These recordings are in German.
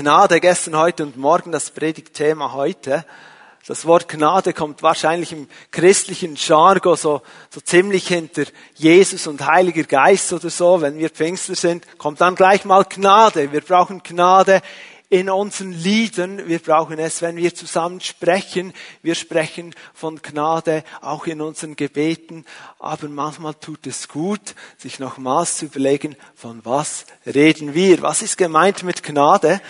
Gnade gestern, heute und morgen das Predigtthema heute. Das Wort Gnade kommt wahrscheinlich im christlichen Jargon so, so ziemlich hinter Jesus und Heiliger Geist oder so. Wenn wir Pfingster sind, kommt dann gleich mal Gnade. Wir brauchen Gnade in unseren Liedern. Wir brauchen es, wenn wir zusammen sprechen. Wir sprechen von Gnade auch in unseren Gebeten. Aber manchmal tut es gut, sich nochmals zu überlegen, von was reden wir? Was ist gemeint mit Gnade?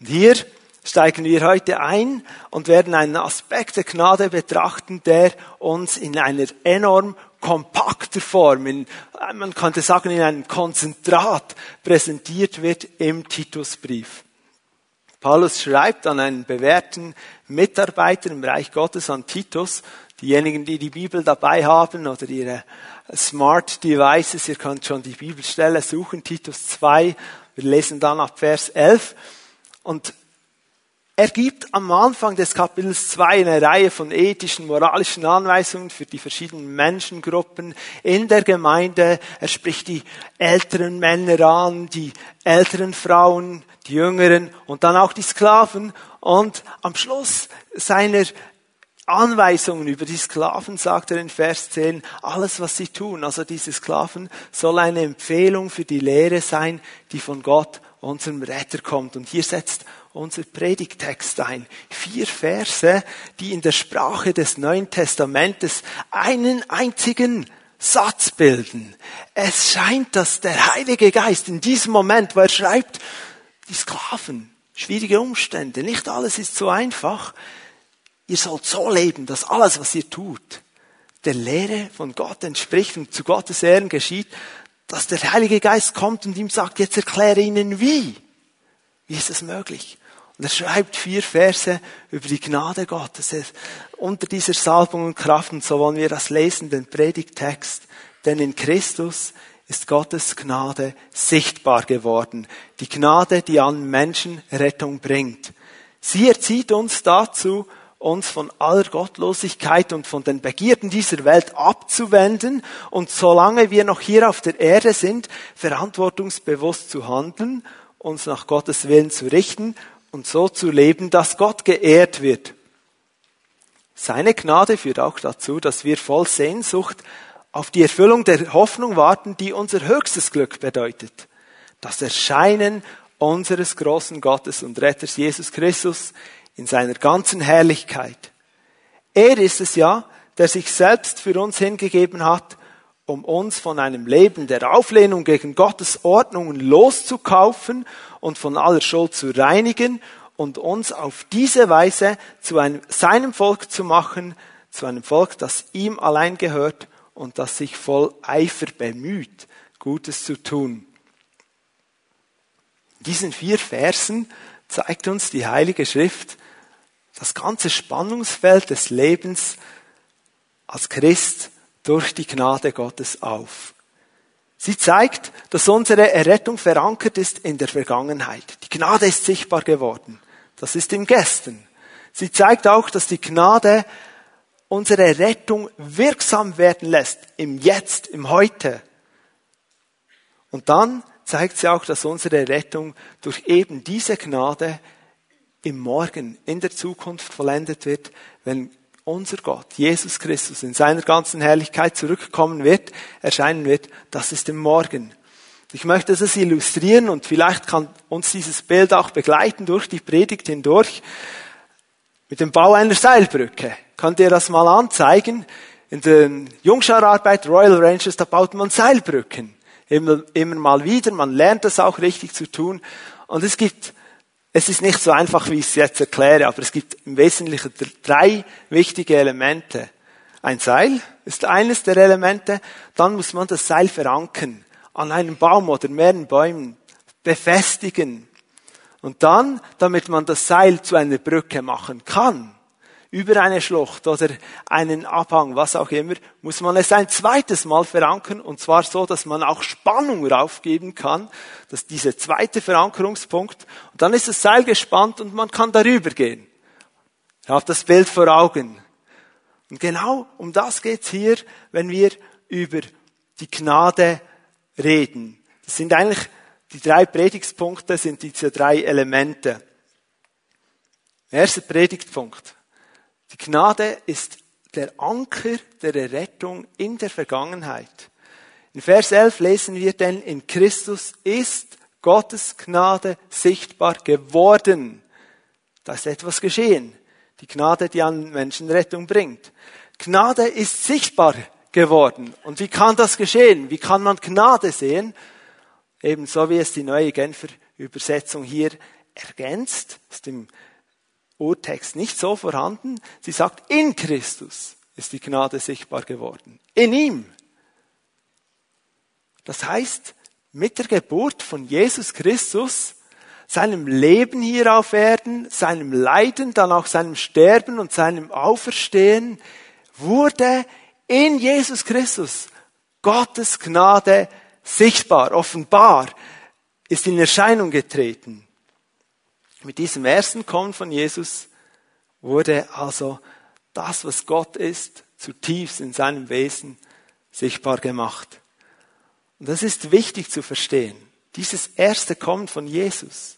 Und hier steigen wir heute ein und werden einen Aspekt der Gnade betrachten, der uns in einer enorm kompakter Form, in, man könnte sagen in einem Konzentrat präsentiert wird im Titusbrief. Paulus schreibt an einen bewährten Mitarbeiter im Reich Gottes, an Titus, diejenigen, die die Bibel dabei haben oder ihre Smart Devices, ihr könnt schon die Bibelstelle suchen, Titus 2, wir lesen dann ab Vers 11. Und er gibt am Anfang des Kapitels 2 eine Reihe von ethischen, moralischen Anweisungen für die verschiedenen Menschengruppen in der Gemeinde. Er spricht die älteren Männer an, die älteren Frauen, die Jüngeren und dann auch die Sklaven. Und am Schluss seiner Anweisungen über die Sklaven sagt er in Vers 10, alles was sie tun, also diese Sklaven, soll eine Empfehlung für die Lehre sein, die von Gott, unserem Retter, kommt. Und hier setzt unser Predigtext ein. Vier Verse, die in der Sprache des Neuen Testamentes einen einzigen Satz bilden. Es scheint, dass der Heilige Geist in diesem Moment, wo er schreibt, die Sklaven, schwierige Umstände, nicht alles ist so einfach. Ihr sollt so leben, dass alles, was ihr tut, der Lehre von Gott entspricht und zu Gottes Ehren geschieht, dass der Heilige Geist kommt und ihm sagt, jetzt erkläre ihnen wie. Wie ist es möglich? Und er schreibt vier Verse über die Gnade Gottes unter dieser Salbung und Kraft. Und so wollen wir das lesen, den Predigtext. Denn in Christus ist Gottes Gnade sichtbar geworden. Die Gnade, die an Menschen Rettung bringt. Sie erzieht uns dazu, uns von aller Gottlosigkeit und von den Begierden dieser Welt abzuwenden und solange wir noch hier auf der Erde sind, verantwortungsbewusst zu handeln, uns nach Gottes Willen zu richten und so zu leben, dass Gott geehrt wird. Seine Gnade führt auch dazu, dass wir voll Sehnsucht auf die Erfüllung der Hoffnung warten, die unser höchstes Glück bedeutet. Das Erscheinen unseres großen Gottes und Retters Jesus Christus in seiner ganzen Herrlichkeit. Er ist es ja, der sich selbst für uns hingegeben hat, um uns von einem Leben der Auflehnung gegen Gottes Ordnungen loszukaufen und von aller Schuld zu reinigen und uns auf diese Weise zu einem, seinem Volk zu machen, zu einem Volk, das ihm allein gehört und das sich voll Eifer bemüht, Gutes zu tun. In diesen vier Versen zeigt uns die Heilige Schrift das ganze Spannungsfeld des Lebens als Christ durch die Gnade Gottes auf. Sie zeigt, dass unsere Errettung verankert ist in der Vergangenheit. Die Gnade ist sichtbar geworden. Das ist im Gestern. Sie zeigt auch, dass die Gnade unsere Rettung wirksam werden lässt im Jetzt, im Heute. Und dann zeigt sie auch, dass unsere Rettung durch eben diese Gnade im Morgen, in der Zukunft vollendet wird, wenn unser Gott, Jesus Christus, in seiner ganzen Herrlichkeit zurückkommen wird, erscheinen wird, das ist im Morgen. Ich möchte das illustrieren und vielleicht kann uns dieses Bild auch begleiten durch die Predigt hindurch mit dem Bau einer Seilbrücke. Könnt ihr das mal anzeigen? In der Jungschararbeit Royal Rangers, da baut man Seilbrücken. Immer, immer mal wieder, man lernt das auch richtig zu tun. Und es gibt, es ist nicht so einfach, wie ich es jetzt erkläre, aber es gibt im Wesentlichen drei wichtige Elemente. Ein Seil ist eines der Elemente, dann muss man das Seil verankern an einem Baum oder mehreren Bäumen, befestigen. Und dann, damit man das Seil zu einer Brücke machen kann, über eine Schlucht oder einen Abhang, was auch immer, muss man es ein zweites Mal verankern und zwar so, dass man auch Spannung raufgeben kann, dass dieser zweite Verankerungspunkt und dann ist das Seil gespannt und man kann darüber gehen. Ich habe das Bild vor Augen. Und genau um das geht's hier, wenn wir über die Gnade reden. Das sind eigentlich die drei Predigtspunkte, sind diese drei Elemente. Erster Predigtpunkt. Die Gnade ist der Anker der Errettung in der Vergangenheit. In Vers 11 lesen wir denn, in Christus ist Gottes Gnade sichtbar geworden. Da ist etwas geschehen. Die Gnade, die an Menschen Rettung bringt. Gnade ist sichtbar geworden. Und wie kann das geschehen? Wie kann man Gnade sehen? Ebenso wie es die neue Genfer Übersetzung hier ergänzt, ist im Urtext nicht so vorhanden. Sie sagt, in Christus ist die Gnade sichtbar geworden. In ihm. Das heißt, mit der Geburt von Jesus Christus, seinem Leben hier auf Erden, seinem Leiden, dann auch seinem Sterben und seinem Auferstehen, wurde in Jesus Christus Gottes Gnade sichtbar, offenbar, ist in Erscheinung getreten. Mit diesem ersten Kommen von Jesus wurde also das, was Gott ist, zutiefst in seinem Wesen sichtbar gemacht. Und das ist wichtig zu verstehen. Dieses erste Kommen von Jesus,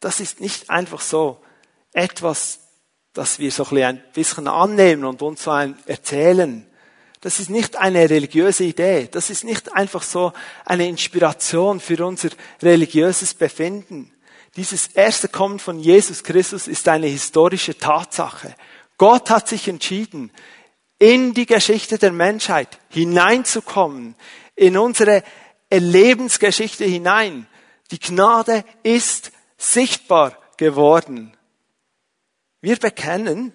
das ist nicht einfach so etwas, das wir so ein bisschen annehmen und uns so erzählen. Das ist nicht eine religiöse Idee. Das ist nicht einfach so eine Inspiration für unser religiöses Befinden. Dieses erste Kommen von Jesus Christus ist eine historische Tatsache. Gott hat sich entschieden, in die Geschichte der Menschheit hineinzukommen, in unsere Lebensgeschichte hinein. Die Gnade ist sichtbar geworden. Wir bekennen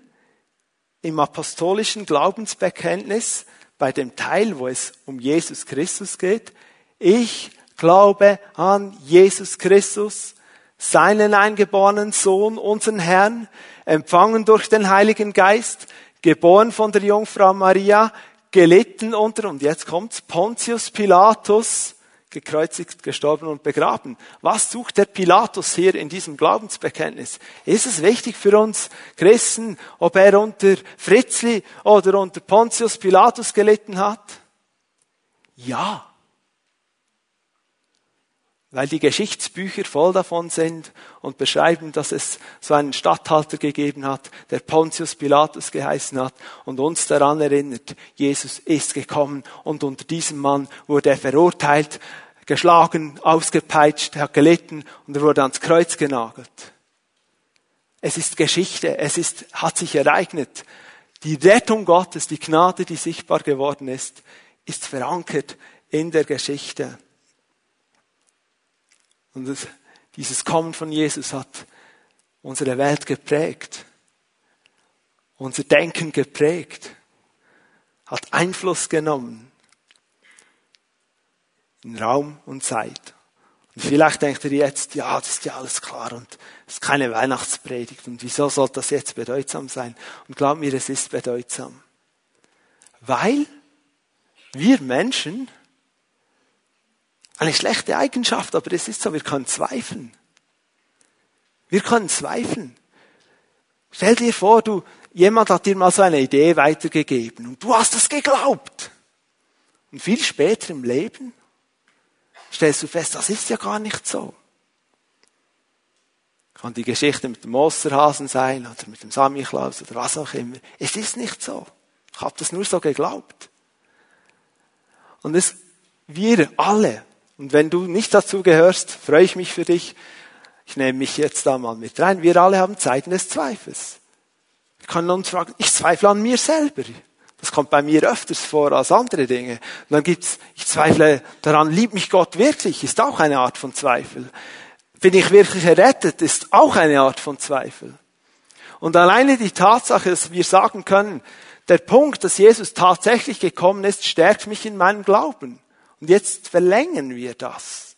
im apostolischen Glaubensbekenntnis, bei dem Teil, wo es um Jesus Christus geht, ich glaube an Jesus Christus, seinen eingeborenen Sohn, unseren Herrn, empfangen durch den Heiligen Geist, geboren von der Jungfrau Maria, gelitten unter, und jetzt kommt's, Pontius Pilatus, gekreuzigt, gestorben und begraben. Was sucht der Pilatus hier in diesem Glaubensbekenntnis? Ist es wichtig für uns Christen, ob er unter Fritzli oder unter Pontius Pilatus gelitten hat? Ja weil die Geschichtsbücher voll davon sind und beschreiben, dass es so einen Statthalter gegeben hat, der Pontius Pilatus geheißen hat und uns daran erinnert, Jesus ist gekommen und unter diesem Mann wurde er verurteilt, geschlagen, ausgepeitscht, hat gelitten und er wurde ans Kreuz genagelt. Es ist Geschichte, es ist, hat sich ereignet. Die Rettung Gottes, die Gnade, die sichtbar geworden ist, ist verankert in der Geschichte. Und das, dieses Kommen von Jesus hat unsere Welt geprägt, unser Denken geprägt, hat Einfluss genommen in Raum und Zeit. Und vielleicht denkt ihr jetzt, ja, das ist ja alles klar und es ist keine Weihnachtspredigt und wieso soll das jetzt bedeutsam sein? Und glaub mir, es ist bedeutsam. Weil wir Menschen eine schlechte Eigenschaft, aber es ist so, wir können zweifeln. Wir können zweifeln. Stell dir vor, du, jemand hat dir mal so eine Idee weitergegeben und du hast das geglaubt. Und viel später im Leben stellst du fest, das ist ja gar nicht so. Kann die Geschichte mit dem Osterhasen sein oder mit dem Samichlaus oder was auch immer. Es ist nicht so. Ich habe das nur so geglaubt. Und es, wir alle und wenn du nicht dazu gehörst, freue ich mich für dich. Ich nehme mich jetzt da mal mit rein. Wir alle haben Zeiten des Zweifels. Wir können uns fragen, ich zweifle an mir selber. Das kommt bei mir öfters vor als andere Dinge. Und dann gibt's, ich zweifle daran, liebt mich Gott wirklich, ist auch eine Art von Zweifel. Bin ich wirklich errettet, ist auch eine Art von Zweifel. Und alleine die Tatsache, dass wir sagen können, der Punkt, dass Jesus tatsächlich gekommen ist, stärkt mich in meinem Glauben. Und jetzt verlängern wir das.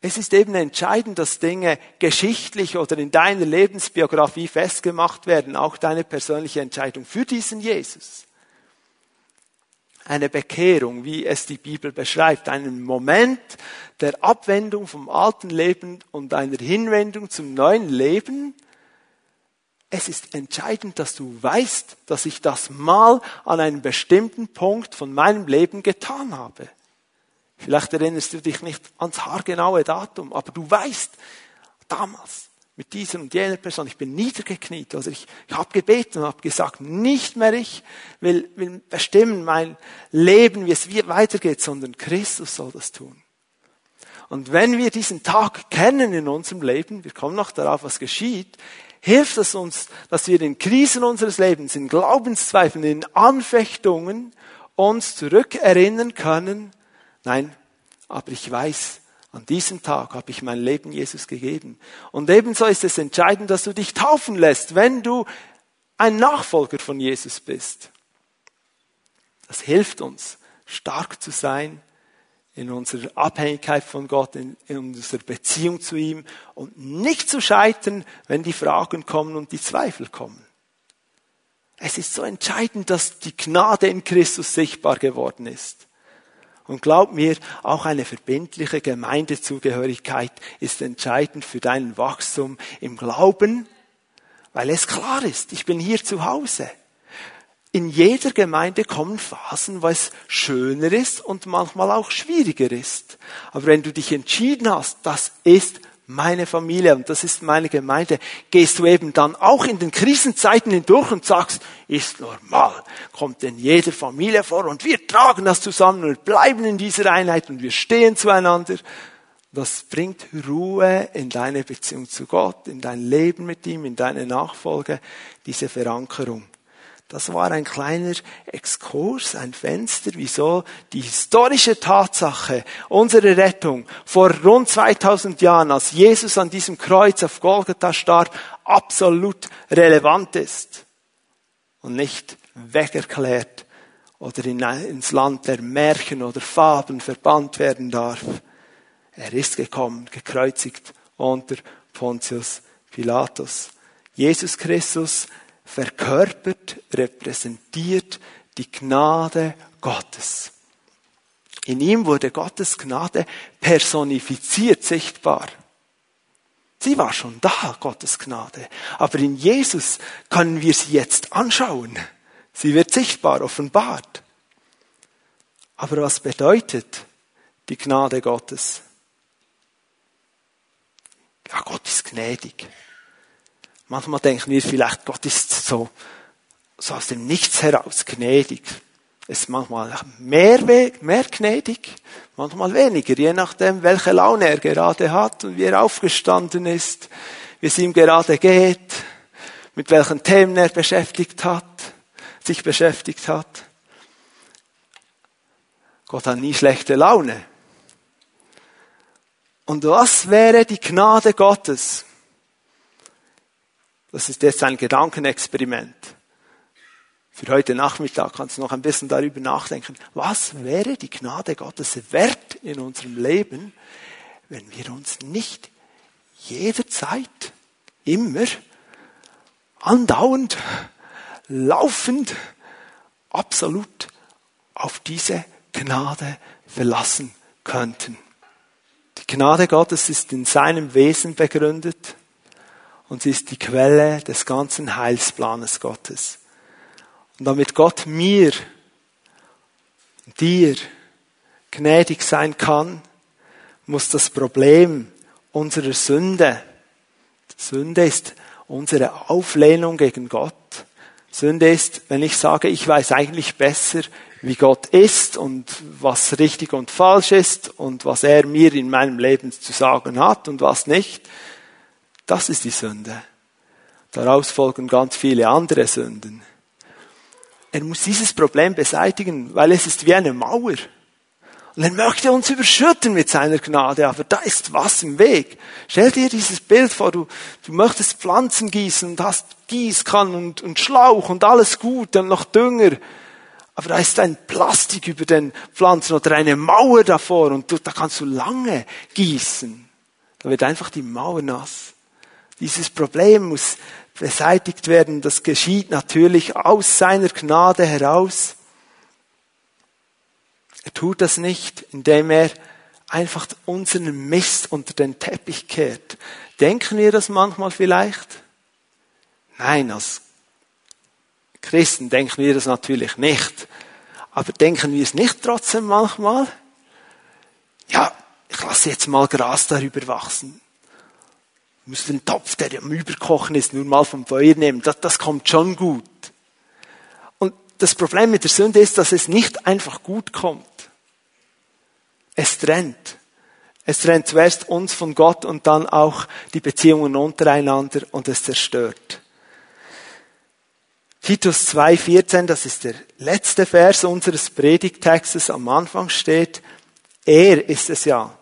Es ist eben entscheidend, dass Dinge geschichtlich oder in deiner Lebensbiografie festgemacht werden, auch deine persönliche Entscheidung für diesen Jesus. Eine Bekehrung, wie es die Bibel beschreibt, einen Moment der Abwendung vom alten Leben und einer Hinwendung zum neuen Leben, es ist entscheidend, dass du weißt, dass ich das mal an einem bestimmten Punkt von meinem Leben getan habe. Vielleicht erinnerst du dich nicht ans haargenaue Datum, aber du weißt, damals mit dieser und jener Person. Ich bin niedergekniet. Also ich, ich habe gebeten und habe gesagt, nicht mehr ich will, will bestimmen mein Leben, wie es weitergeht, sondern Christus soll das tun. Und wenn wir diesen Tag kennen in unserem Leben, wir kommen noch darauf, was geschieht, hilft es uns, dass wir in Krisen unseres Lebens, in Glaubenszweifeln, in Anfechtungen uns zurückerinnern können, nein, aber ich weiß, an diesem Tag habe ich mein Leben Jesus gegeben. Und ebenso ist es entscheidend, dass du dich taufen lässt, wenn du ein Nachfolger von Jesus bist. Das hilft uns, stark zu sein in unserer Abhängigkeit von Gott, in, in unserer Beziehung zu ihm und nicht zu scheitern, wenn die Fragen kommen und die Zweifel kommen. Es ist so entscheidend, dass die Gnade in Christus sichtbar geworden ist. Und glaub mir, auch eine verbindliche Gemeindezugehörigkeit ist entscheidend für dein Wachstum im Glauben, weil es klar ist, ich bin hier zu Hause. In jeder Gemeinde kommen Phasen, wo es schöner ist und manchmal auch schwieriger ist. Aber wenn du dich entschieden hast, das ist meine Familie und das ist meine Gemeinde, gehst du eben dann auch in den Krisenzeiten hindurch und sagst, ist normal, kommt in jeder Familie vor und wir tragen das zusammen und bleiben in dieser Einheit und wir stehen zueinander. Das bringt Ruhe in deine Beziehung zu Gott, in dein Leben mit ihm, in deine Nachfolge, diese Verankerung. Das war ein kleiner Exkurs, ein Fenster, wieso die historische Tatsache, unsere Rettung vor rund 2000 Jahren, als Jesus an diesem Kreuz auf Golgatha starb, absolut relevant ist und nicht wegerklärt oder ins Land der Märchen oder Fabeln verbannt werden darf. Er ist gekommen, gekreuzigt unter Pontius Pilatus. Jesus Christus verkörpert, repräsentiert die Gnade Gottes. In ihm wurde Gottes Gnade personifiziert, sichtbar. Sie war schon da, Gottes Gnade. Aber in Jesus können wir sie jetzt anschauen. Sie wird sichtbar, offenbart. Aber was bedeutet die Gnade Gottes? Ja, Gott ist gnädig. Manchmal denken wir vielleicht, Gott ist so, so aus dem Nichts heraus gnädig. Ist manchmal mehr, mehr gnädig, manchmal weniger, je nachdem, welche Laune er gerade hat und wie er aufgestanden ist, wie es ihm gerade geht, mit welchen Themen er beschäftigt hat, sich beschäftigt hat. Gott hat nie schlechte Laune. Und was wäre die Gnade Gottes? Das ist jetzt ein Gedankenexperiment. Für heute Nachmittag kannst du noch ein bisschen darüber nachdenken. Was wäre die Gnade Gottes wert in unserem Leben, wenn wir uns nicht jederzeit, immer, andauernd, laufend, absolut auf diese Gnade verlassen könnten. Die Gnade Gottes ist in seinem Wesen begründet und sie ist die Quelle des ganzen Heilsplanes Gottes. Und damit Gott mir, dir gnädig sein kann, muss das Problem unserer Sünde, Sünde ist unsere Auflehnung gegen Gott. Sünde ist, wenn ich sage, ich weiß eigentlich besser, wie Gott ist und was richtig und falsch ist und was er mir in meinem Leben zu sagen hat und was nicht. Das ist die Sünde. Daraus folgen ganz viele andere Sünden. Er muss dieses Problem beseitigen, weil es ist wie eine Mauer. Und er möchte uns überschütten mit seiner Gnade, aber da ist was im Weg. Stell dir dieses Bild vor, du, du möchtest Pflanzen gießen und hast Gießkannen und, und Schlauch und alles gut und noch Dünger. Aber da ist ein Plastik über den Pflanzen oder eine Mauer davor und du, da kannst du lange gießen. Da wird einfach die Mauer nass. Dieses Problem muss beseitigt werden. Das geschieht natürlich aus seiner Gnade heraus. Er tut das nicht, indem er einfach unseren Mist unter den Teppich kehrt. Denken wir das manchmal vielleicht? Nein, als Christen denken wir das natürlich nicht. Aber denken wir es nicht trotzdem manchmal? Ja, ich lasse jetzt mal Gras darüber wachsen musst den Topf, der am Überkochen ist, nur mal vom Feuer nehmen. Das, das kommt schon gut. Und das Problem mit der Sünde ist, dass es nicht einfach gut kommt. Es trennt. Es trennt zuerst uns von Gott und dann auch die Beziehungen untereinander und es zerstört. Titus 2,14, das ist der letzte Vers unseres Predigtextes am Anfang steht, er ist es ja,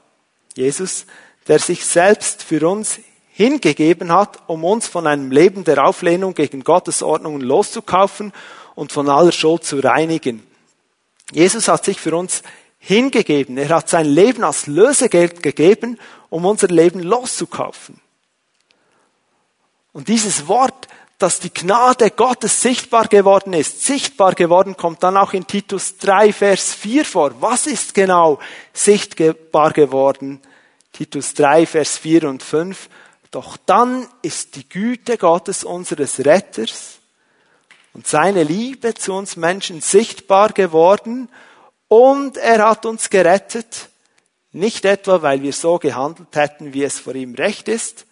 Jesus, der sich selbst für uns hingegeben hat, um uns von einem Leben der Auflehnung gegen Gottes Ordnungen loszukaufen und von aller Schuld zu reinigen. Jesus hat sich für uns hingegeben. Er hat sein Leben als Lösegeld gegeben, um unser Leben loszukaufen. Und dieses Wort, dass die Gnade Gottes sichtbar geworden ist, sichtbar geworden, kommt dann auch in Titus 3, Vers 4 vor. Was ist genau sichtbar geworden? Titus 3, Vers 4 und 5. Doch dann ist die Güte Gottes unseres Retters und seine Liebe zu uns Menschen sichtbar geworden und er hat uns gerettet, nicht etwa, weil wir so gehandelt hätten, wie es vor ihm recht ist,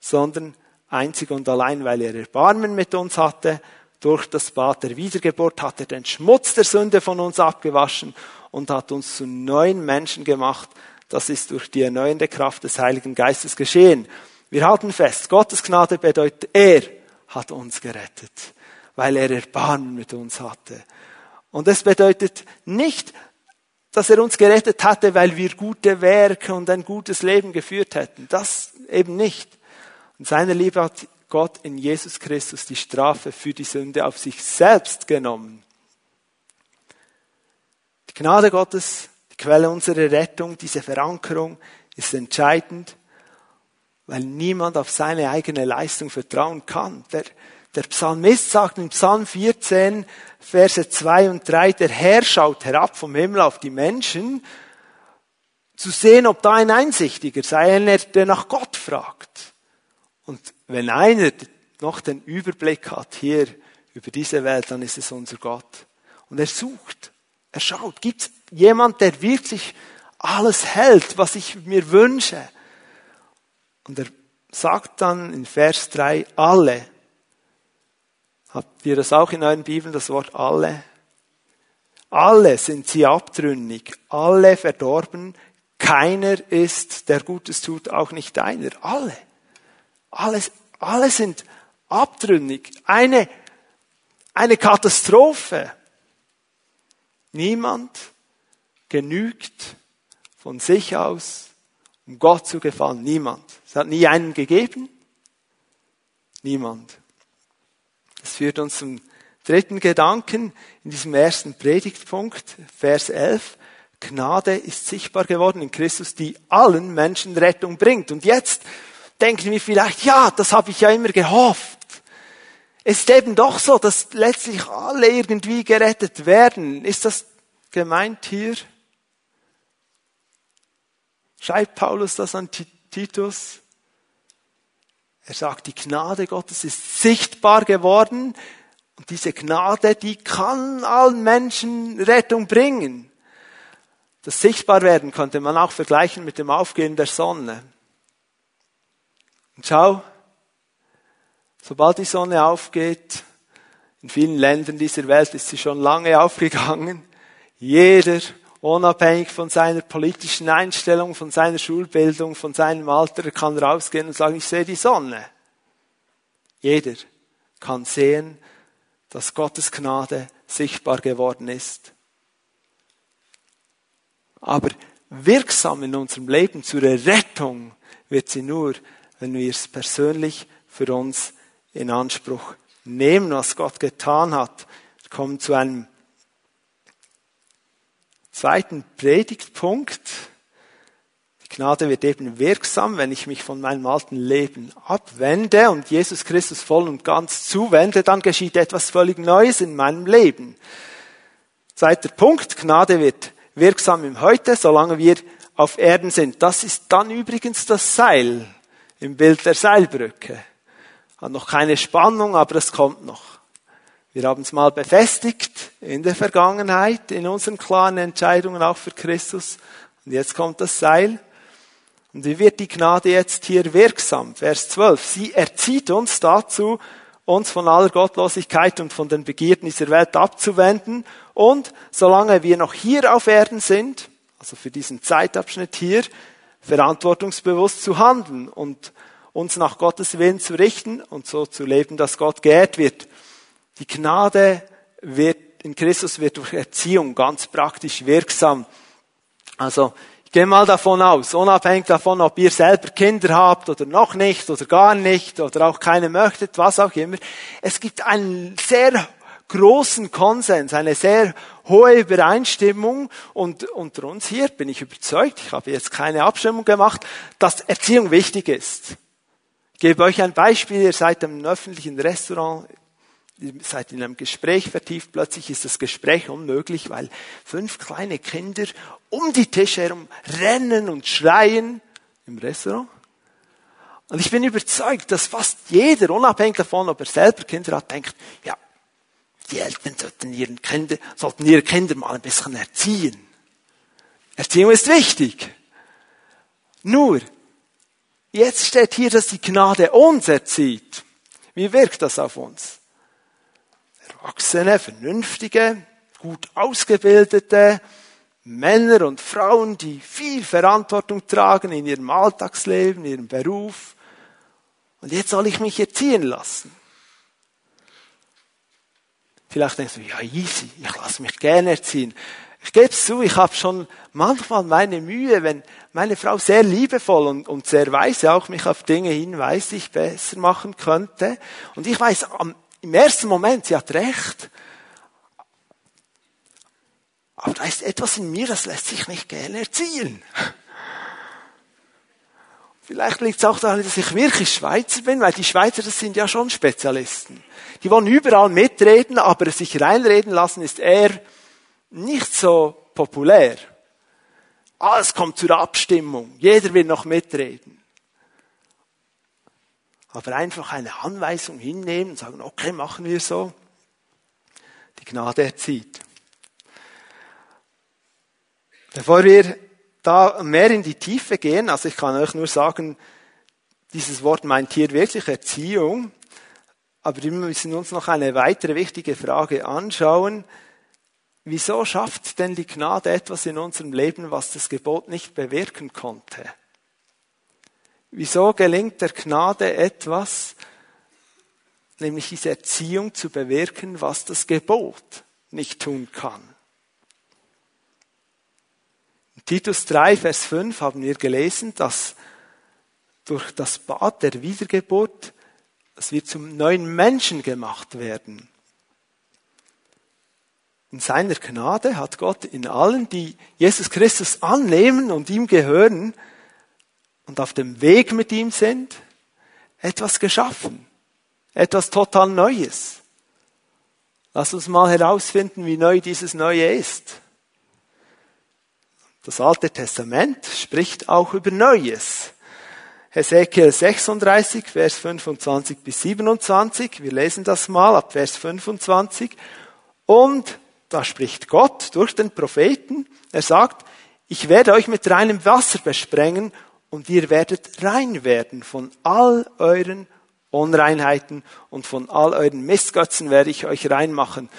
sondern einzig und allein, weil er Erbarmen mit uns hatte. Durch das Bad der Wiedergeburt hat er den Schmutz der Sünde von uns abgewaschen und hat uns zu neuen Menschen gemacht. Das ist durch die erneuernde Kraft des Heiligen Geistes geschehen. Wir halten fest, Gottes Gnade bedeutet, er hat uns gerettet, weil er Erbarmen mit uns hatte. Und es bedeutet nicht, dass er uns gerettet hatte, weil wir gute Werke und ein gutes Leben geführt hätten. Das eben nicht. Und seine Liebe hat Gott in Jesus Christus die Strafe für die Sünde auf sich selbst genommen. Die Gnade Gottes, die Quelle unserer Rettung, diese Verankerung ist entscheidend, weil niemand auf seine eigene Leistung vertrauen kann. Der, der Psalmist sagt in Psalm 14, Verse 2 und 3, der Herr schaut herab vom Himmel auf die Menschen, zu sehen, ob da ein Einsichtiger sei, einer, der nach Gott fragt. Und wenn einer noch den Überblick hat hier über diese Welt, dann ist es unser Gott. Und er sucht, er schaut, gibt es jemand, der wirklich alles hält, was ich mir wünsche? Und er sagt dann in Vers 3, alle Habt ihr das auch in euren Bibeln, das Wort alle? Alle sind sie abtrünnig, alle verdorben, keiner ist, der Gutes tut, auch nicht einer. Alle. Alles, alle sind abtrünnig. Eine, eine Katastrophe. Niemand genügt von sich aus, um Gott zu gefallen. Niemand. Es hat nie einen gegeben. Niemand. Das führt uns zum dritten Gedanken in diesem ersten Predigtpunkt, Vers 11. Gnade ist sichtbar geworden in Christus, die allen Menschen Rettung bringt. Und jetzt denken wir vielleicht, ja, das habe ich ja immer gehofft. Es ist eben doch so, dass letztlich alle irgendwie gerettet werden. Ist das gemeint hier? Schreibt Paulus das an Titus? Er sagt, die Gnade Gottes ist sichtbar geworden und diese Gnade, die kann allen Menschen Rettung bringen. Das Sichtbarwerden könnte man auch vergleichen mit dem Aufgehen der Sonne. Und schau, sobald die Sonne aufgeht, in vielen Ländern dieser Welt ist sie schon lange aufgegangen, jeder unabhängig von seiner politischen Einstellung, von seiner Schulbildung, von seinem Alter, kann rausgehen und sagen, ich sehe die Sonne. Jeder kann sehen, dass Gottes Gnade sichtbar geworden ist. Aber wirksam in unserem Leben zur Rettung wird sie nur, wenn wir es persönlich für uns in Anspruch nehmen, was Gott getan hat. Wir kommen zu einem zweiten Predigtpunkt. Die Gnade wird eben wirksam, wenn ich mich von meinem alten Leben abwende und Jesus Christus voll und ganz zuwende, dann geschieht etwas völlig Neues in meinem Leben. Zweiter Punkt, Gnade wird wirksam im Heute, solange wir auf Erden sind. Das ist dann übrigens das Seil im Bild der Seilbrücke. Hat noch keine Spannung, aber es kommt noch. Wir haben es mal befestigt in der Vergangenheit, in unseren klaren Entscheidungen auch für Christus. Und jetzt kommt das Seil. Und wie wird die Gnade jetzt hier wirksam? Vers 12. Sie erzieht uns dazu, uns von aller Gottlosigkeit und von den Begierden dieser Welt abzuwenden und solange wir noch hier auf Erden sind, also für diesen Zeitabschnitt hier, verantwortungsbewusst zu handeln und uns nach Gottes Willen zu richten und so zu leben, dass Gott geehrt wird. Die Gnade wird, in Christus wird durch Erziehung ganz praktisch wirksam. Also, ich gehe mal davon aus, unabhängig davon, ob ihr selber Kinder habt oder noch nicht oder gar nicht oder auch keine möchtet, was auch immer. Es gibt einen sehr großen Konsens, eine sehr hohe Übereinstimmung und unter uns hier bin ich überzeugt, ich habe jetzt keine Abstimmung gemacht, dass Erziehung wichtig ist. Ich gebe euch ein Beispiel, ihr seid im öffentlichen Restaurant, seid in einem Gespräch vertieft, plötzlich ist das Gespräch unmöglich, weil fünf kleine Kinder um die Tische herum rennen und schreien im Restaurant. Und ich bin überzeugt, dass fast jeder, unabhängig davon, ob er selber Kinder hat, denkt, ja, die Eltern sollten, ihren Kinder, sollten ihre Kinder mal ein bisschen erziehen. Erziehung ist wichtig. Nur, jetzt steht hier, dass die Gnade uns erzieht. Wie wirkt das auf uns? Erwachsene, vernünftige, gut ausgebildete Männer und Frauen, die viel Verantwortung tragen in ihrem Alltagsleben, in ihrem Beruf. Und jetzt soll ich mich erziehen lassen. Vielleicht denkst du, ja easy, ich lasse mich gerne erziehen. Ich gebe es zu, ich habe schon manchmal meine Mühe, wenn meine Frau sehr liebevoll und, und sehr weise auch mich auf Dinge hinweist, die ich besser machen könnte. Und ich weiß am, im ersten Moment, sie hat recht. Aber da ist etwas in mir, das lässt sich nicht gerne erziehen. Vielleicht liegt es auch daran, dass ich wirklich Schweizer bin, weil die Schweizer, das sind ja schon Spezialisten. Die wollen überall mitreden, aber sich reinreden lassen ist eher nicht so populär. Alles kommt zur Abstimmung. Jeder will noch mitreden. Aber einfach eine Anweisung hinnehmen und sagen, okay, machen wir so. Die Gnade erzieht. Bevor wir da mehr in die Tiefe gehen, also ich kann euch nur sagen, dieses Wort meint hier wirklich Erziehung, aber wir müssen uns noch eine weitere wichtige Frage anschauen. Wieso schafft denn die Gnade etwas in unserem Leben, was das Gebot nicht bewirken konnte? Wieso gelingt der Gnade etwas, nämlich diese Erziehung zu bewirken, was das Gebot nicht tun kann? Titus 3, Vers 5 haben wir gelesen, dass durch das Bad der Wiedergeburt, dass wir zum neuen Menschen gemacht werden. In seiner Gnade hat Gott in allen, die Jesus Christus annehmen und ihm gehören und auf dem Weg mit ihm sind, etwas geschaffen. Etwas total Neues. Lass uns mal herausfinden, wie neu dieses Neue ist. Das Alte Testament spricht auch über Neues. Hesekiel 36, Vers 25 bis 27. Wir lesen das mal ab Vers 25. Und da spricht Gott durch den Propheten. Er sagt, ich werde euch mit reinem Wasser besprengen und ihr werdet rein werden von all euren Unreinheiten und von all euren Missgötzen werde ich euch reinmachen.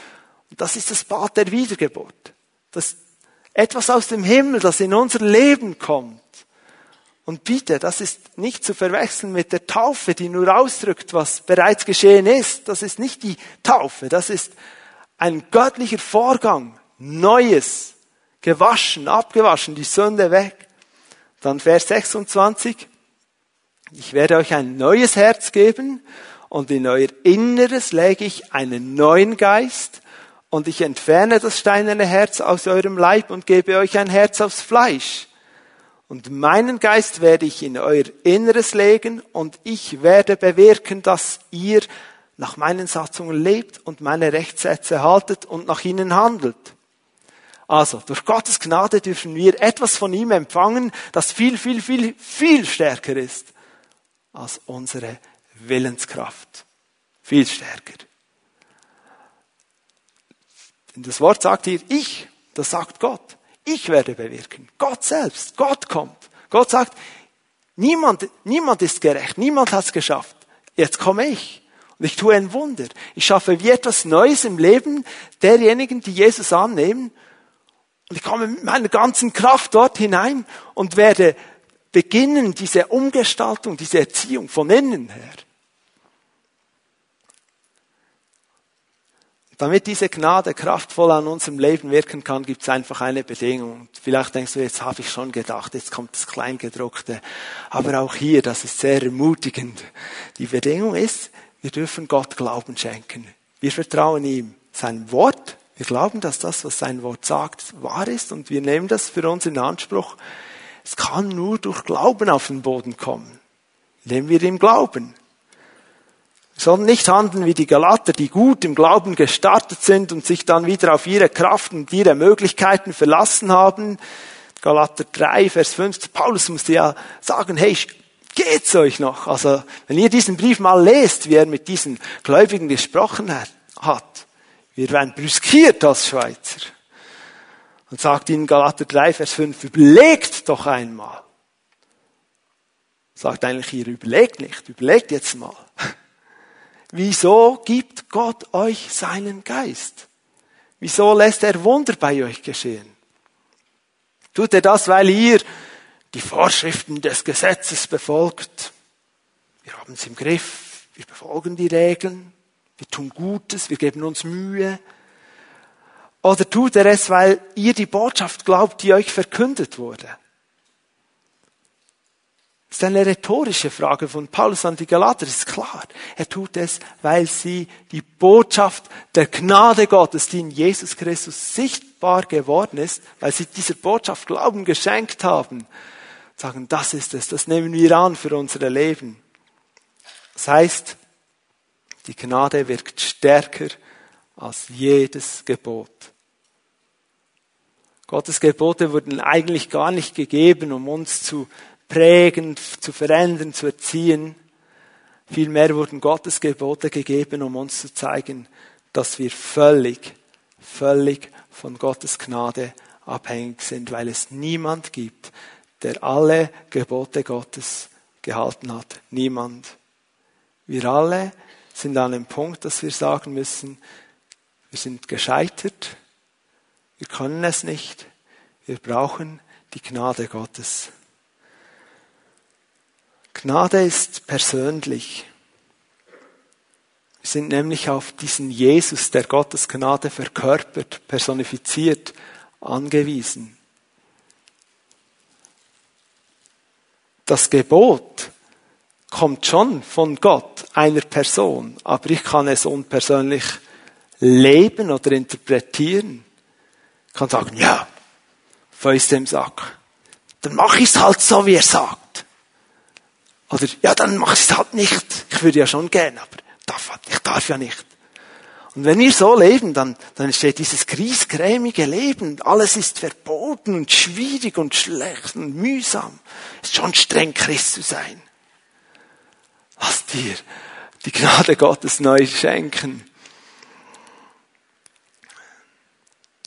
Und das ist das Bad der Wiedergeburt. Das etwas aus dem Himmel, das in unser Leben kommt. Und bitte, das ist nicht zu verwechseln mit der Taufe, die nur ausdrückt, was bereits geschehen ist. Das ist nicht die Taufe, das ist ein göttlicher Vorgang. Neues, gewaschen, abgewaschen, die Sünde weg. Dann Vers 26. Ich werde euch ein neues Herz geben und in euer Inneres lege ich einen neuen Geist und ich entferne das steinerne Herz aus eurem Leib und gebe euch ein Herz aufs Fleisch. Und meinen Geist werde ich in euer Inneres legen und ich werde bewirken, dass ihr nach meinen Satzungen lebt und meine Rechtssätze haltet und nach ihnen handelt. Also, durch Gottes Gnade dürfen wir etwas von ihm empfangen, das viel, viel, viel, viel stärker ist als unsere Willenskraft. Viel stärker. Denn das Wort sagt hier, ich, das sagt Gott. Ich werde bewirken. Gott selbst. Gott kommt. Gott sagt, Niemand, niemand ist gerecht, niemand hat es geschafft. Jetzt komme ich und ich tue ein Wunder. Ich schaffe wie etwas Neues im Leben derjenigen, die Jesus annehmen. Und ich komme mit meiner ganzen Kraft dort hinein und werde beginnen, diese Umgestaltung, diese Erziehung von innen her. Damit diese Gnade kraftvoll an unserem Leben wirken kann, gibt es einfach eine Bedingung. Vielleicht denkst du, jetzt habe ich schon gedacht, jetzt kommt das Kleingedruckte. Aber auch hier, das ist sehr ermutigend. Die Bedingung ist, wir dürfen Gott Glauben schenken. Wir vertrauen ihm sein Wort. Wir glauben, dass das, was sein Wort sagt, wahr ist und wir nehmen das für uns in Anspruch. Es kann nur durch Glauben auf den Boden kommen. Nehmen wir ihm Glauben sollen nicht handeln wie die Galater, die gut im Glauben gestartet sind und sich dann wieder auf ihre Kraft und ihre Möglichkeiten verlassen haben. Galater 3, Vers 5. Paulus musste ja sagen, hey, geht's euch noch? Also, wenn ihr diesen Brief mal lest, wie er mit diesen Gläubigen gesprochen hat, wir werden brüskiert als Schweizer. Und sagt ihnen Galater 3, Vers 5, überlegt doch einmal. Sagt eigentlich hier, überlegt nicht, überlegt jetzt mal. Wieso gibt Gott euch seinen Geist? Wieso lässt er Wunder bei euch geschehen? Tut er das, weil ihr die Vorschriften des Gesetzes befolgt? Wir haben es im Griff, wir befolgen die Regeln, wir tun Gutes, wir geben uns Mühe. Oder tut er es, weil ihr die Botschaft glaubt, die euch verkündet wurde? Das ist eine rhetorische Frage von Paulus an die Galater, ist klar. Er tut es, weil sie die Botschaft der Gnade Gottes, die in Jesus Christus sichtbar geworden ist, weil sie dieser Botschaft Glauben geschenkt haben, sagen, das ist es, das nehmen wir an für unser Leben. Das heißt, die Gnade wirkt stärker als jedes Gebot. Gottes Gebote wurden eigentlich gar nicht gegeben, um uns zu prägen, zu verändern, zu erziehen. Vielmehr wurden Gottes Gebote gegeben, um uns zu zeigen, dass wir völlig, völlig von Gottes Gnade abhängig sind, weil es niemand gibt, der alle Gebote Gottes gehalten hat. Niemand. Wir alle sind an dem Punkt, dass wir sagen müssen, wir sind gescheitert, wir können es nicht, wir brauchen die Gnade Gottes. Gnade ist persönlich. Wir sind nämlich auf diesen Jesus, der Gottes Gnade verkörpert, personifiziert, angewiesen. Das Gebot kommt schon von Gott, einer Person, aber ich kann es unpersönlich leben oder interpretieren. Ich kann sagen, ja, Fäuste im Sack. Dann mache ich es halt so, wie er sagt. Oder, ja, dann mach ich es halt nicht. Ich würde ja schon gern, aber darf, halt, ich darf ja nicht. Und wenn wir so leben, dann, dann entsteht dieses griesgrämige Leben. Alles ist verboten und schwierig und schlecht und mühsam. Es ist schon streng, Christ zu sein. Lass dir die Gnade Gottes neu schenken.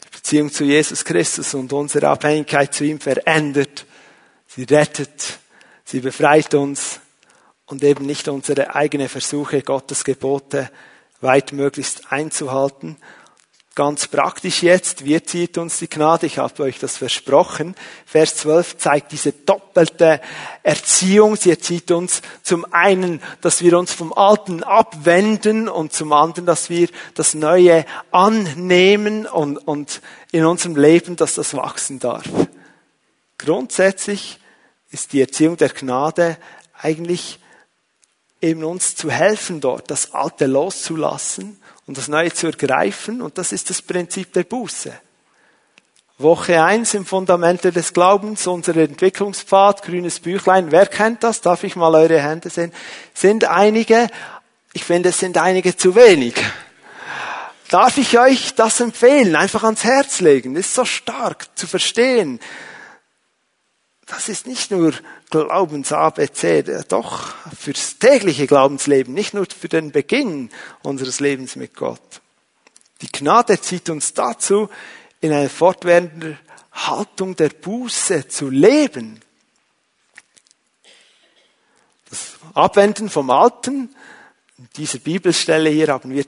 Die Beziehung zu Jesus Christus und unsere Abhängigkeit zu ihm verändert. Sie rettet Sie befreit uns und eben nicht unsere eigene Versuche, Gottes Gebote weitmöglichst einzuhalten. Ganz praktisch jetzt, wie zieht uns die Gnade? Ich habe euch das versprochen. Vers 12 zeigt diese doppelte Erziehung. Sie erzieht uns zum einen, dass wir uns vom Alten abwenden und zum anderen, dass wir das Neue annehmen und, und in unserem Leben, dass das wachsen darf. Grundsätzlich ist die Erziehung der Gnade eigentlich eben uns zu helfen dort, das Alte loszulassen und das Neue zu ergreifen. Und das ist das Prinzip der Buße. Woche eins im Fundamente des Glaubens, unser Entwicklungspfad, grünes Büchlein. Wer kennt das? Darf ich mal eure Hände sehen? Sind einige, ich finde, es sind einige zu wenig. Darf ich euch das empfehlen? Einfach ans Herz legen. Ist so stark zu verstehen das ist nicht nur Glaubens-ABC, doch fürs tägliche Glaubensleben, nicht nur für den Beginn unseres Lebens mit Gott. Die Gnade zieht uns dazu, in einer fortwährenden Haltung der Buße zu leben. abwenden vom Alten. In dieser Bibelstelle hier haben wir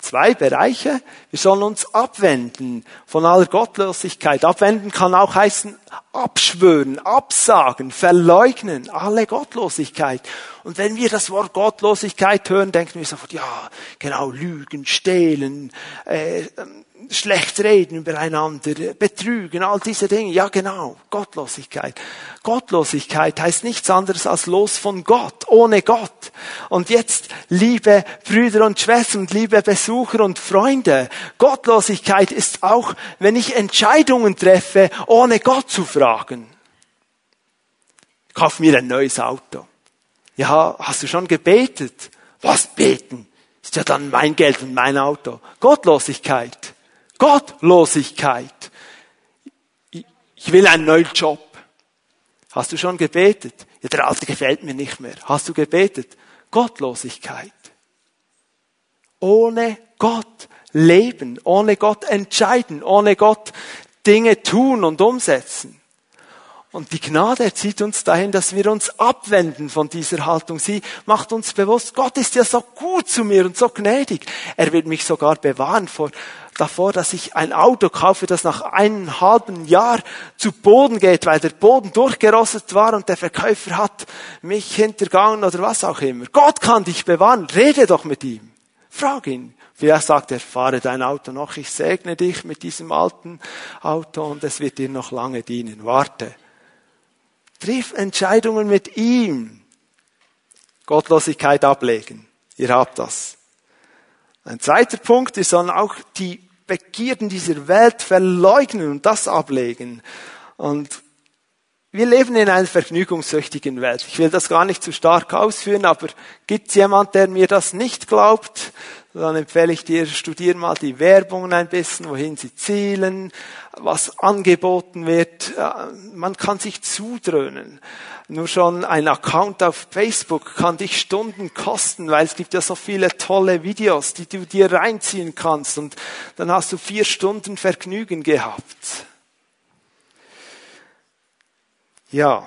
zwei Bereiche. Wir sollen uns abwenden von aller Gottlosigkeit. Abwenden kann auch heißen abschwören, absagen, verleugnen, alle Gottlosigkeit. Und wenn wir das Wort Gottlosigkeit hören, denken wir sofort, ja, genau, lügen, stehlen, äh, schlecht reden übereinander, betrügen, all diese Dinge. Ja, genau, Gottlosigkeit. Gottlosigkeit heißt nichts anderes als los von Gott, ohne Gott. Und jetzt, liebe Brüder und Schwestern, liebe Besucher und Freunde, Gottlosigkeit ist auch, wenn ich Entscheidungen treffe, ohne Gott zu fragen. Kauf mir ein neues Auto. Ja, hast du schon gebetet? Was beten? Ist ja dann mein Geld und mein Auto. Gottlosigkeit. Gottlosigkeit. Ich will einen neuen Job. Hast du schon gebetet? Ja, der alte gefällt mir nicht mehr. Hast du gebetet? Gottlosigkeit. Ohne Gott leben, ohne Gott entscheiden, ohne Gott Dinge tun und umsetzen. Und die Gnade erzieht uns dahin, dass wir uns abwenden von dieser Haltung. Sie macht uns bewusst, Gott ist ja so gut zu mir und so gnädig. Er wird mich sogar bewahren vor, davor, dass ich ein Auto kaufe, das nach einem halben Jahr zu Boden geht, weil der Boden durchgerostet war und der Verkäufer hat mich hintergangen oder was auch immer. Gott kann dich bewahren. Rede doch mit ihm. Frag ihn. Vielleicht sagt er, fahre dein Auto noch, ich segne dich mit diesem alten Auto und es wird dir noch lange dienen. Warte. Triff Entscheidungen mit ihm. Gottlosigkeit ablegen. Ihr habt das. Ein zweiter Punkt, wir sollen auch die Begierden dieser Welt verleugnen und das ablegen. Und wir leben in einer vergnügungssüchtigen Welt. Ich will das gar nicht zu stark ausführen, aber gibt es jemand, der mir das nicht glaubt? Dann empfehle ich dir, studier mal die Werbungen ein bisschen, wohin sie zielen, was angeboten wird. Man kann sich zudröhnen. Nur schon ein Account auf Facebook kann dich Stunden kosten, weil es gibt ja so viele tolle Videos, die du dir reinziehen kannst und dann hast du vier Stunden Vergnügen gehabt. Ja,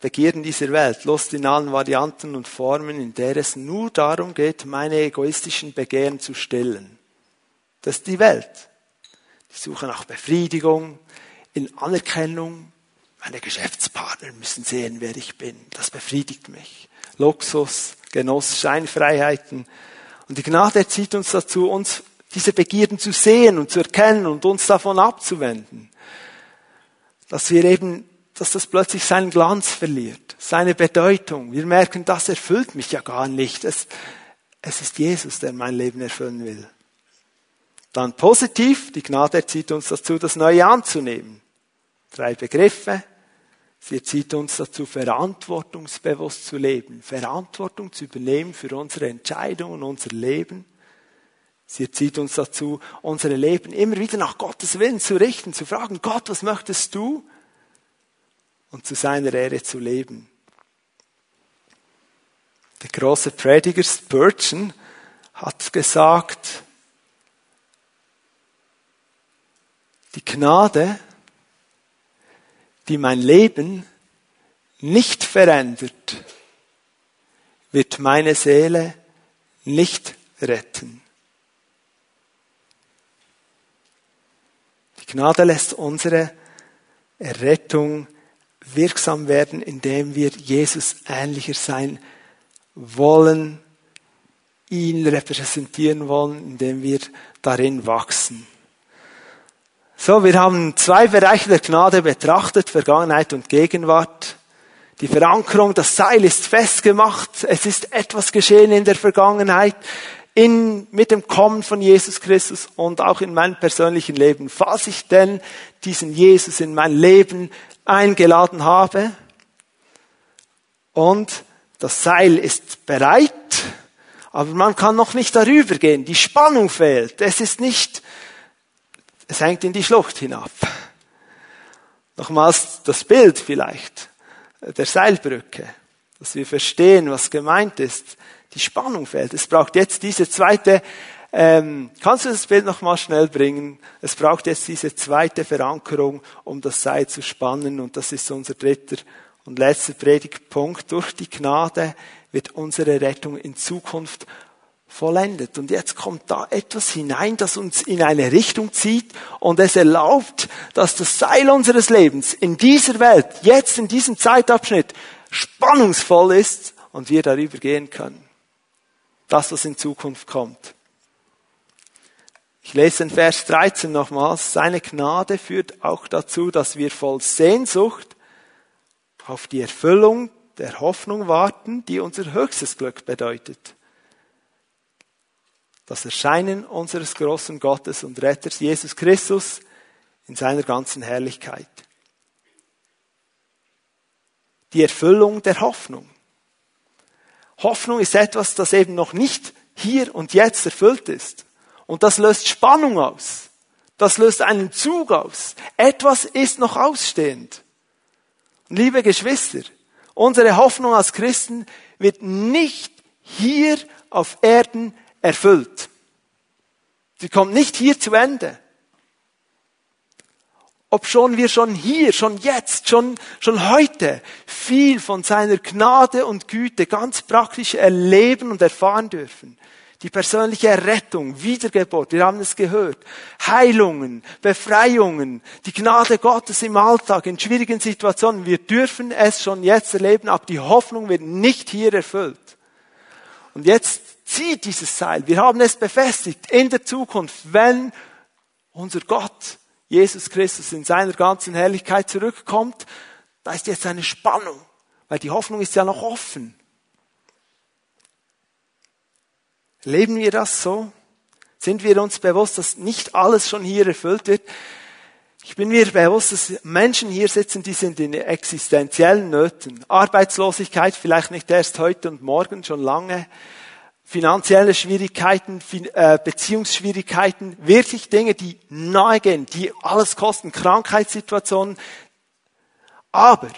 Begierden dieser Welt, Lust in allen Varianten und Formen, in der es nur darum geht, meine egoistischen Begehren zu stillen. Das ist die Welt. Die Suche nach Befriedigung, in Anerkennung. Meine Geschäftspartner müssen sehen, wer ich bin. Das befriedigt mich. Luxus, Genuss, Scheinfreiheiten. Und die Gnade erzieht uns dazu, uns diese Begierden zu sehen und zu erkennen und uns davon abzuwenden. Dass wir eben dass das plötzlich seinen Glanz verliert, seine Bedeutung. Wir merken, das erfüllt mich ja gar nicht. Es, es ist Jesus, der mein Leben erfüllen will. Dann positiv, die Gnade erzieht uns dazu, das Neue anzunehmen. Drei Begriffe. Sie erzieht uns dazu, verantwortungsbewusst zu leben, Verantwortung zu übernehmen für unsere Entscheidungen, unser Leben. Sie erzieht uns dazu, unsere Leben immer wieder nach Gottes Willen zu richten, zu fragen, Gott, was möchtest du? Und zu seiner Ehre zu leben. Der große Prediger Spurgeon hat gesagt, die Gnade, die mein Leben nicht verändert, wird meine Seele nicht retten. Die Gnade lässt unsere Errettung wirksam werden, indem wir Jesus ähnlicher sein wollen, ihn repräsentieren wollen, indem wir darin wachsen. So, wir haben zwei Bereiche der Gnade betrachtet, Vergangenheit und Gegenwart. Die Verankerung, das Seil ist festgemacht. Es ist etwas geschehen in der Vergangenheit, in, mit dem Kommen von Jesus Christus und auch in meinem persönlichen Leben. Falls ich denn diesen Jesus in mein Leben eingeladen habe. Und das Seil ist bereit, aber man kann noch nicht darüber gehen. Die Spannung fehlt. Es ist nicht, es hängt in die Schlucht hinab. Nochmals das Bild vielleicht der Seilbrücke, dass wir verstehen, was gemeint ist. Die Spannung fehlt. Es braucht jetzt diese zweite ähm, kannst du das Bild nochmal schnell bringen? Es braucht jetzt diese zweite Verankerung, um das Seil zu spannen und das ist unser dritter Und letzter Predigtpunkt, durch die Gnade wird unsere Rettung in Zukunft vollendet. Und jetzt kommt da etwas hinein, das uns in eine Richtung zieht und es erlaubt, dass das Seil unseres Lebens in dieser Welt, jetzt in diesem Zeitabschnitt, spannungsvoll ist und wir darüber gehen können. Das, was in Zukunft kommt. Ich lese in Vers 13 nochmals. Seine Gnade führt auch dazu, dass wir voll Sehnsucht auf die Erfüllung der Hoffnung warten, die unser höchstes Glück bedeutet. Das Erscheinen unseres großen Gottes und Retters Jesus Christus in seiner ganzen Herrlichkeit. Die Erfüllung der Hoffnung. Hoffnung ist etwas, das eben noch nicht hier und jetzt erfüllt ist. Und das löst Spannung aus. Das löst einen Zug aus. Etwas ist noch ausstehend. Liebe Geschwister, unsere Hoffnung als Christen wird nicht hier auf Erden erfüllt. Sie kommt nicht hier zu Ende. Ob schon wir schon hier, schon jetzt, schon, schon heute viel von seiner Gnade und Güte ganz praktisch erleben und erfahren dürfen die persönliche Errettung, Wiedergeburt, wir haben es gehört, Heilungen, Befreiungen, die Gnade Gottes im Alltag, in schwierigen Situationen. Wir dürfen es schon jetzt erleben, aber die Hoffnung wird nicht hier erfüllt. Und jetzt zieht dieses Seil. Wir haben es befestigt in der Zukunft, wenn unser Gott, Jesus Christus, in seiner ganzen Herrlichkeit zurückkommt. Da ist jetzt eine Spannung, weil die Hoffnung ist ja noch offen. Leben wir das so? Sind wir uns bewusst, dass nicht alles schon hier erfüllt wird? Ich bin mir bewusst, dass Menschen hier sitzen, die sind in existenziellen Nöten. Arbeitslosigkeit vielleicht nicht erst heute und morgen, schon lange. Finanzielle Schwierigkeiten, äh, Beziehungsschwierigkeiten, wirklich Dinge, die nahe gehen, die alles kosten, Krankheitssituationen. Aber,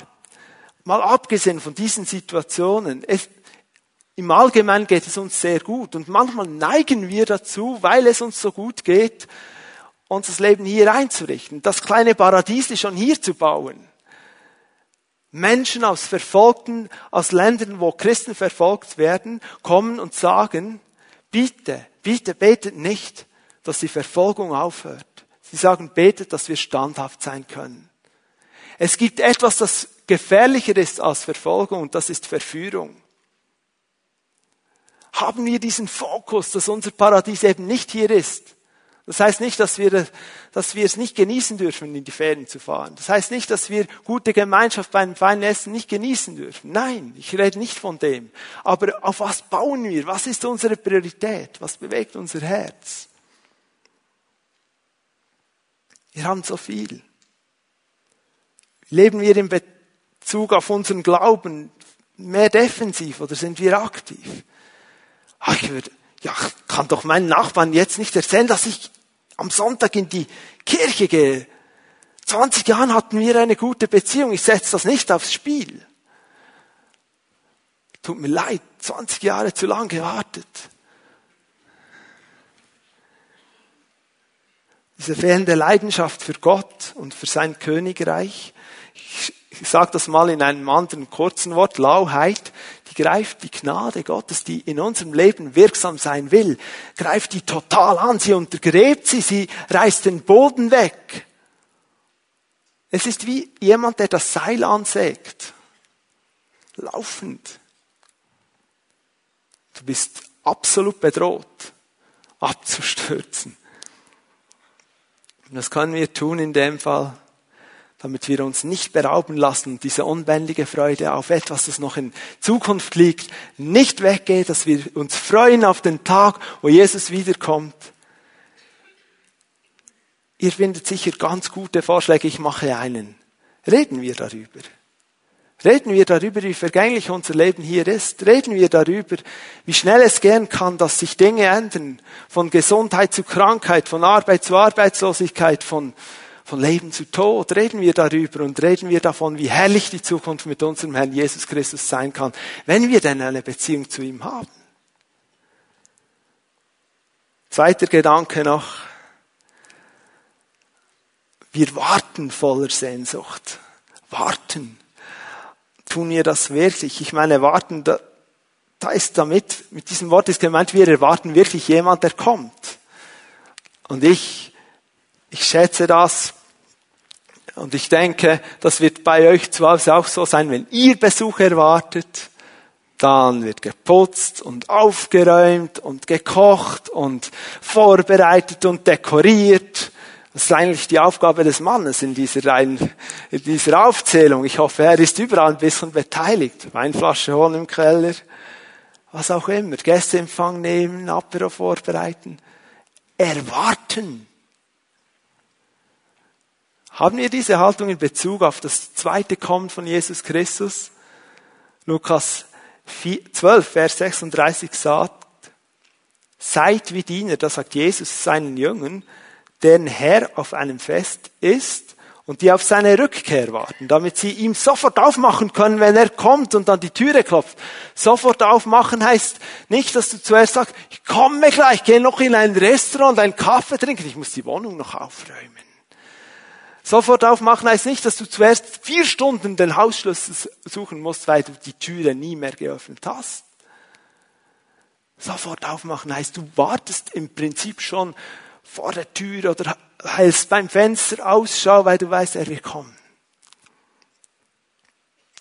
mal abgesehen von diesen Situationen, im Allgemeinen geht es uns sehr gut und manchmal neigen wir dazu, weil es uns so gut geht, uns das Leben hier einzurichten, das kleine Paradies schon hier zu bauen. Menschen aus verfolgten, aus Ländern, wo Christen verfolgt werden, kommen und sagen, bitte, bitte betet nicht, dass die Verfolgung aufhört. Sie sagen, betet, dass wir standhaft sein können. Es gibt etwas, das gefährlicher ist als Verfolgung und das ist Verführung haben wir diesen Fokus, dass unser Paradies eben nicht hier ist. Das heißt nicht, dass wir, dass wir es nicht genießen dürfen, in die Ferien zu fahren. Das heißt nicht, dass wir gute Gemeinschaft beim feinen Essen nicht genießen dürfen. Nein, ich rede nicht von dem. Aber auf was bauen wir? Was ist unsere Priorität? Was bewegt unser Herz? Wir haben so viel. Leben wir in Bezug auf unseren Glauben mehr defensiv oder sind wir aktiv? Ah, ich würde, ja, kann doch meinen Nachbarn jetzt nicht erzählen, dass ich am Sonntag in die Kirche gehe. 20 Jahren hatten wir eine gute Beziehung. Ich setze das nicht aufs Spiel. Tut mir leid, 20 Jahre zu lang gewartet. Diese fehlende Leidenschaft für Gott und für sein Königreich. Ich, ich sage das mal in einem anderen kurzen Wort, Lauheit die greift die Gnade Gottes, die in unserem Leben wirksam sein will, greift die total an, sie untergräbt sie, sie reißt den Boden weg. Es ist wie jemand, der das Seil ansägt. Laufend. Du bist absolut bedroht, abzustürzen. Und das können wir tun in dem Fall, damit wir uns nicht berauben lassen, diese unbändige Freude auf etwas, das noch in Zukunft liegt, nicht weggeht, dass wir uns freuen auf den Tag, wo Jesus wiederkommt. Ihr findet sicher ganz gute Vorschläge, ich mache einen. Reden wir darüber. Reden wir darüber, wie vergänglich unser Leben hier ist. Reden wir darüber, wie schnell es gehen kann, dass sich Dinge ändern. Von Gesundheit zu Krankheit, von Arbeit zu Arbeitslosigkeit, von von Leben zu Tod, reden wir darüber und reden wir davon, wie herrlich die Zukunft mit unserem Herrn Jesus Christus sein kann, wenn wir denn eine Beziehung zu ihm haben. Zweiter Gedanke noch. Wir warten voller Sehnsucht. Warten. tun wir das wirklich? Ich meine, erwarten, da, da ist damit, mit diesem Wort ist gemeint, wir erwarten wirklich jemand, der kommt. Und ich, ich schätze das. Und ich denke, das wird bei euch zu Hause auch so sein, wenn ihr Besuch erwartet, dann wird geputzt und aufgeräumt und gekocht und vorbereitet und dekoriert. Das ist eigentlich die Aufgabe des Mannes in dieser, in dieser Aufzählung. Ich hoffe, er ist überall ein bisschen beteiligt. Weinflasche holen im Keller, was auch immer. Gästeempfang nehmen, Apero vorbereiten. Erwarten. Haben wir diese Haltung in Bezug auf das zweite Kommen von Jesus Christus? Lukas 12, Vers 36 sagt, seid wie Diener, das sagt Jesus seinen Jüngern, deren Herr auf einem Fest ist und die auf seine Rückkehr warten, damit sie ihm sofort aufmachen können, wenn er kommt und an die Türe klopft. Sofort aufmachen heißt nicht, dass du zuerst sagst, ich komme gleich, gehe noch in ein Restaurant, einen Kaffee trinken, ich muss die Wohnung noch aufräumen. Sofort aufmachen heißt nicht, dass du zuerst vier Stunden den Hausschlüssel suchen musst, weil du die Türe nie mehr geöffnet hast. Sofort aufmachen heißt, du wartest im Prinzip schon vor der Tür oder hältst beim Fenster Ausschau, weil du weißt, er wird kommen.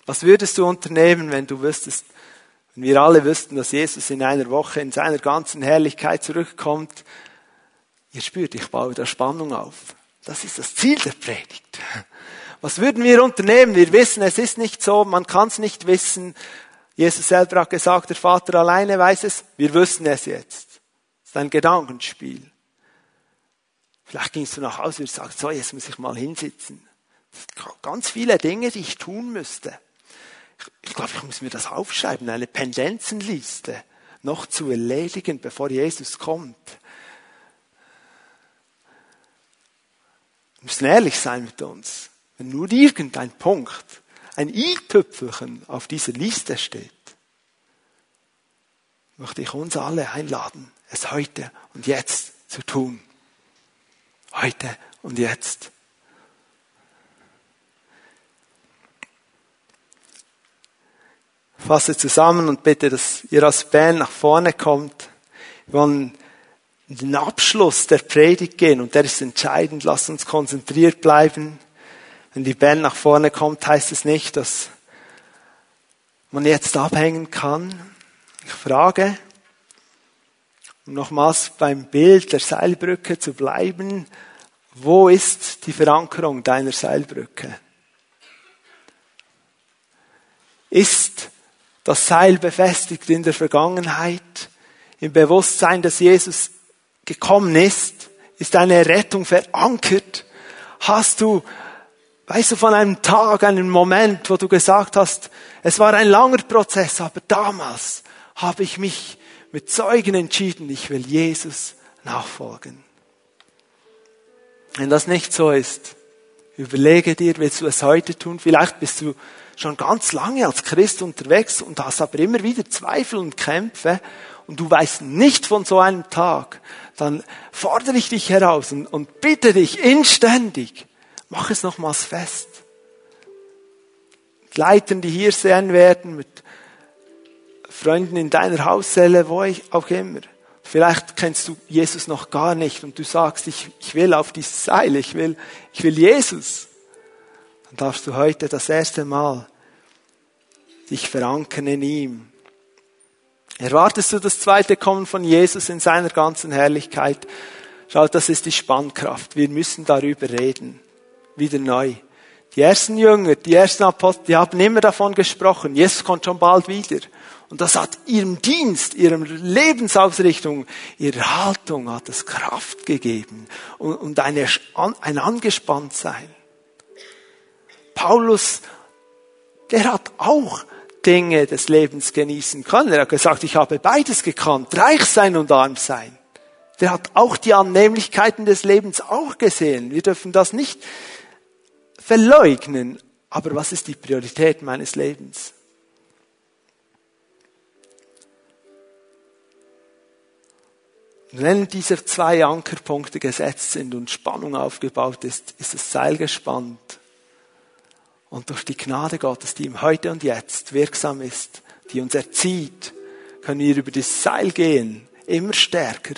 Was würdest du unternehmen, wenn du wüsstest, wenn wir alle wüssten, dass Jesus in einer Woche in seiner ganzen Herrlichkeit zurückkommt? Ihr spürt, ich baue da Spannung auf. Das ist das Ziel der Predigt. Was würden wir unternehmen? Wir wissen, es ist nicht so, man kann es nicht wissen. Jesus selber hat gesagt, der Vater alleine weiß es, wir wissen es jetzt. Es ist ein Gedankenspiel. Vielleicht gingst du nach Hause und sagst, so, jetzt muss ich mal hinsitzen. Ganz viele Dinge, die ich tun müsste. Ich, ich glaube, ich muss mir das aufschreiben, eine Pendenzenliste noch zu erledigen, bevor Jesus kommt. Wir müssen ehrlich sein mit uns. Wenn nur irgendein Punkt, ein i-Tüpfelchen auf dieser Liste steht, möchte ich uns alle einladen, es heute und jetzt zu tun. Heute und jetzt. Fasse zusammen und bitte, dass ihr als Band nach vorne kommt. Wir wollen in den Abschluss der Predigt gehen und der ist entscheidend. Lasst uns konzentriert bleiben. Wenn die Band nach vorne kommt, heißt es nicht, dass man jetzt abhängen kann. Ich frage, um nochmals beim Bild der Seilbrücke zu bleiben, wo ist die Verankerung deiner Seilbrücke? Ist das Seil befestigt in der Vergangenheit, im Bewusstsein, dass Jesus gekommen ist? Ist deine Rettung verankert? Hast du, weißt du, von einem Tag, einem Moment, wo du gesagt hast, es war ein langer Prozess, aber damals habe ich mich mit Zeugen entschieden, ich will Jesus nachfolgen. Wenn das nicht so ist, überlege dir, willst du es heute tun? Vielleicht bist du schon ganz lange als Christ unterwegs und hast aber immer wieder Zweifel und Kämpfe und du weißt nicht von so einem Tag, dann fordere ich dich heraus und, und bitte dich inständig, mach es nochmals fest. Mit Leitern, die hier sein werden, mit Freunden in deiner Hauszelle, wo auch immer. Vielleicht kennst du Jesus noch gar nicht und du sagst, ich, ich will auf dieses Seil, ich will, ich will Jesus. Dann darfst du heute das erste Mal dich verankern in ihm. Erwartest du das zweite Kommen von Jesus in seiner ganzen Herrlichkeit? Schaut, das ist die Spannkraft. Wir müssen darüber reden. Wieder neu. Die ersten Jünger, die ersten Apostel, die haben immer davon gesprochen. Jesus kommt schon bald wieder. Und das hat ihrem Dienst, ihrem Lebensausrichtung, ihrer Haltung hat es Kraft gegeben und, eine, ein Angespanntsein. Paulus, der hat auch Dinge des Lebens genießen können. Er hat gesagt, ich habe beides gekannt, reich sein und arm sein. Der hat auch die Annehmlichkeiten des Lebens auch gesehen. Wir dürfen das nicht verleugnen. Aber was ist die Priorität meines Lebens? wenn diese zwei Ankerpunkte gesetzt sind und Spannung aufgebaut ist, ist das Seil gespannt. Und durch die Gnade Gottes, die ihm heute und jetzt wirksam ist, die uns erzieht, können wir über das Seil gehen, immer stärker.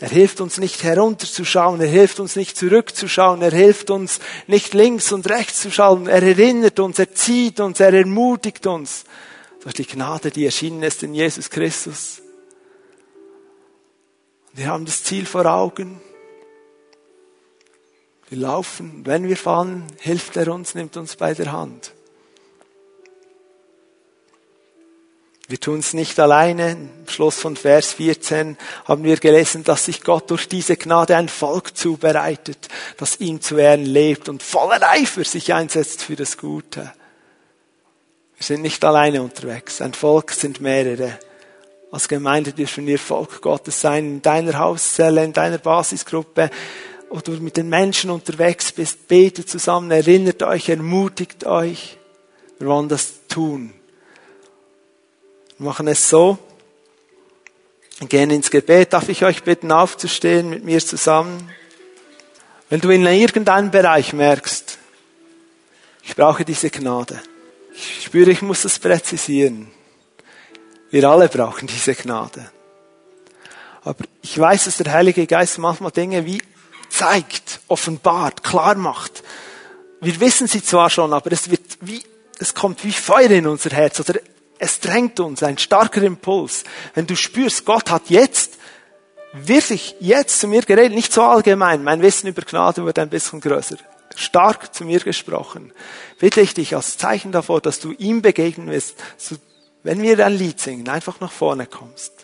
Er hilft uns nicht herunterzuschauen, er hilft uns nicht zurückzuschauen, er hilft uns nicht links und rechts zu schauen, er erinnert uns, er zieht uns, er ermutigt uns durch die Gnade, die erschienen ist in Jesus Christus. Wir haben das Ziel vor Augen. Wir laufen. Wenn wir fallen, hilft er uns, nimmt uns bei der Hand. Wir tun es nicht alleine. Im Schluss von Vers 14 haben wir gelesen, dass sich Gott durch diese Gnade ein Volk zubereitet, das ihm zu Ehren lebt und voller Eifer sich einsetzt für das Gute. Wir sind nicht alleine unterwegs. Ein Volk sind mehrere. Als Gemeinde dürfen wir Volk Gottes sein, in deiner Hauszelle, in deiner Basisgruppe, du mit den Menschen unterwegs bist, betet zusammen, erinnert euch, ermutigt euch. Wir wollen das tun. Wir machen es so. Wir gehen ins Gebet. Darf ich euch bitten, aufzustehen mit mir zusammen? Wenn du in irgendeinem Bereich merkst, ich brauche diese Gnade. Ich spüre, ich muss das präzisieren. Wir alle brauchen diese Gnade. Aber ich weiß, dass der Heilige Geist manchmal Dinge wie zeigt, offenbart, klar macht. Wir wissen sie zwar schon, aber es wird wie, es kommt wie Feuer in unser Herz oder es drängt uns ein starker Impuls. Wenn du spürst, Gott hat jetzt wirklich jetzt zu mir geredet, nicht so allgemein. Mein Wissen über Gnade wird ein bisschen größer. Stark zu mir gesprochen. Bitte ich dich als Zeichen davor, dass du ihm begegnen wirst, wenn wir ein Lied singen, einfach nach vorne kommst.